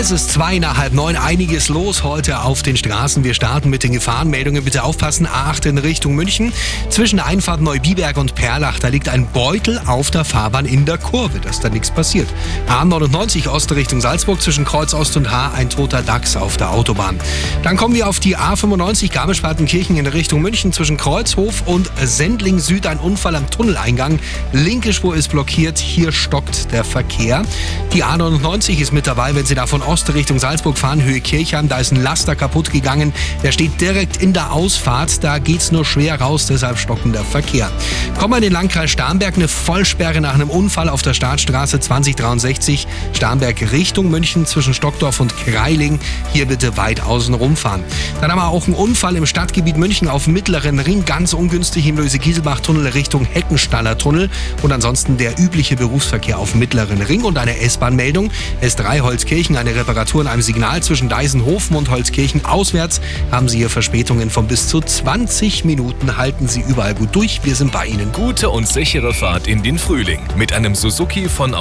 Es ist zwei nach halb neun. Einiges los heute auf den Straßen. Wir starten mit den Gefahrenmeldungen. Bitte aufpassen. A8 in Richtung München. Zwischen der Einfahrt Neubiberg und Perlach. Da liegt ein Beutel auf der Fahrbahn in der Kurve, dass da nichts passiert. A99 Ost Richtung Salzburg. Zwischen Kreuz Ost und H ein toter Dachs auf der Autobahn. Dann kommen wir auf die A95 Garmisch-Partenkirchen in Richtung München. Zwischen Kreuzhof und Sendling Süd ein Unfall am Tunneleingang. Linke Spur ist blockiert. Hier stockt der Verkehr. Die A99 ist mit dabei, wenn Sie davon Ost Richtung Salzburg fahren, Höhe Kirchheim. Da ist ein Laster kaputt gegangen. Der steht direkt in der Ausfahrt. Da geht's nur schwer raus, deshalb stockender Verkehr. Kommen wir in den Landkreis Starnberg. Eine Vollsperre nach einem Unfall auf der Startstraße 2063. Starnberg Richtung München zwischen Stockdorf und Kreiling. Hier bitte weit außen rumfahren. Dann haben wir auch einen Unfall im Stadtgebiet München auf Mittleren Ring. Ganz ungünstig im Löse-Kieselbach-Tunnel Richtung Heckenstaller Tunnel. Und ansonsten der übliche Berufsverkehr auf Mittleren Ring. Und eine S-Bahn-Meldung. S3 Holzkirchen, eine Reparatur an einem Signal zwischen Deisenhofen und Holzkirchen auswärts haben Sie hier Verspätungen von bis zu 20 Minuten. Halten Sie überall gut durch. Wir sind bei Ihnen. Gute und sichere Fahrt in den Frühling mit einem Suzuki von